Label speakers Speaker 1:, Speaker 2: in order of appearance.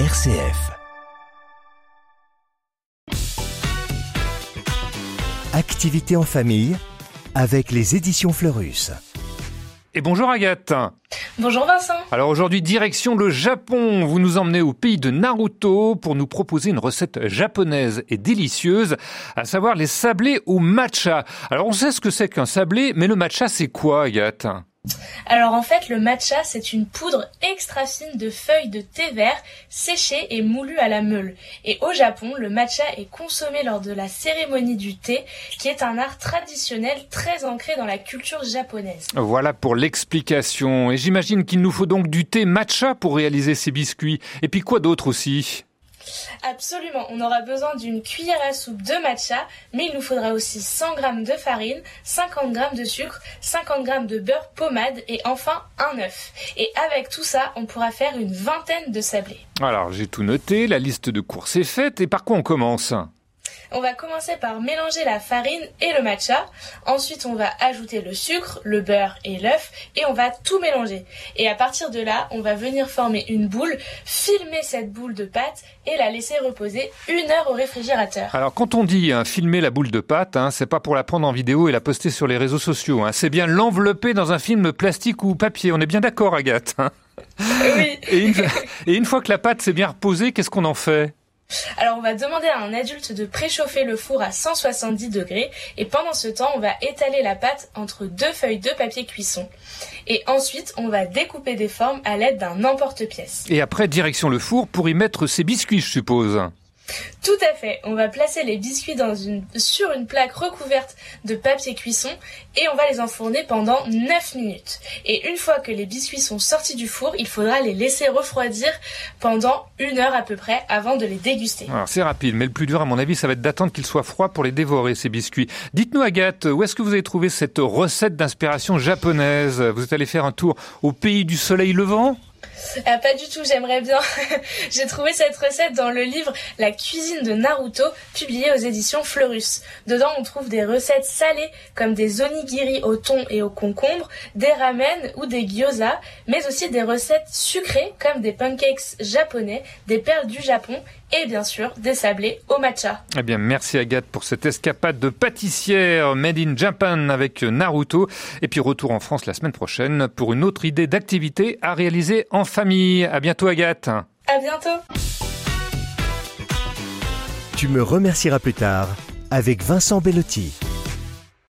Speaker 1: RCF. Activité en famille avec les éditions Fleurus.
Speaker 2: Et bonjour Agathe.
Speaker 3: Bonjour Vincent.
Speaker 2: Alors aujourd'hui, direction le Japon. Vous nous emmenez au pays de Naruto pour nous proposer une recette japonaise et délicieuse, à savoir les sablés au matcha. Alors on sait ce que c'est qu'un sablé, mais le matcha c'est quoi Agathe?
Speaker 3: Alors en fait, le matcha, c'est une poudre extra fine de feuilles de thé vert séchées et moulues à la meule. Et au Japon, le matcha est consommé lors de la cérémonie du thé, qui est un art traditionnel très ancré dans la culture japonaise.
Speaker 2: Voilà pour l'explication. Et j'imagine qu'il nous faut donc du thé matcha pour réaliser ces biscuits. Et puis quoi d'autre aussi?
Speaker 3: Absolument, on aura besoin d'une cuillère à soupe de matcha, mais il nous faudra aussi 100 g de farine, 50 g de sucre, 50 g de beurre pommade et enfin un œuf. Et avec tout ça, on pourra faire une vingtaine de sablés.
Speaker 2: Alors j'ai tout noté, la liste de courses est faite, et par quoi on commence?
Speaker 3: On va commencer par mélanger la farine et le matcha. Ensuite, on va ajouter le sucre, le beurre et l'œuf et on va tout mélanger. Et à partir de là, on va venir former une boule, filmer cette boule de pâte et la laisser reposer une heure au réfrigérateur.
Speaker 2: Alors, quand on dit hein, filmer la boule de pâte, hein, c'est pas pour la prendre en vidéo et la poster sur les réseaux sociaux. Hein. c'est bien l'envelopper dans un film plastique ou papier. On est bien d'accord, Agathe.
Speaker 3: oui.
Speaker 2: et une fois que la pâte s'est bien reposée, qu'est-ce qu'on en fait?
Speaker 3: Alors on va demander à un adulte de préchauffer le four à 170 degrés et pendant ce temps on va étaler la pâte entre deux feuilles de papier cuisson. Et ensuite on va découper des formes à l'aide d'un emporte-pièce.
Speaker 2: Et après direction le four pour y mettre ses biscuits je suppose.
Speaker 3: Tout à fait. On va placer les biscuits sur une plaque recouverte de papier cuisson et on va les enfourner pendant 9 minutes. Et une fois que les biscuits sont sortis du four, il faudra les laisser refroidir pendant une heure à peu près avant de les déguster.
Speaker 2: Alors c'est rapide, mais le plus dur à mon avis, ça va être d'attendre qu'ils soient froids pour les dévorer, ces biscuits. Dites-nous Agathe, où est-ce que vous avez trouvé cette recette d'inspiration japonaise? Vous êtes allé faire un tour au pays du soleil levant
Speaker 3: ah, pas du tout, j'aimerais bien. J'ai trouvé cette recette dans le livre La cuisine de Naruto, publié aux éditions Fleurus. Dedans, on trouve des recettes salées comme des onigiri au thon et au concombre, des ramen ou des gyoza, mais aussi des recettes sucrées comme des pancakes japonais, des perles du Japon et bien sûr des sablés au matcha.
Speaker 2: Eh bien, merci Agathe pour cette escapade de pâtissière made in Japan avec Naruto. Et puis retour en France la semaine prochaine pour une autre idée d'activité à réaliser en famille. À bientôt Agathe.
Speaker 3: À bientôt.
Speaker 1: Tu me remercieras plus tard avec Vincent Bellotti.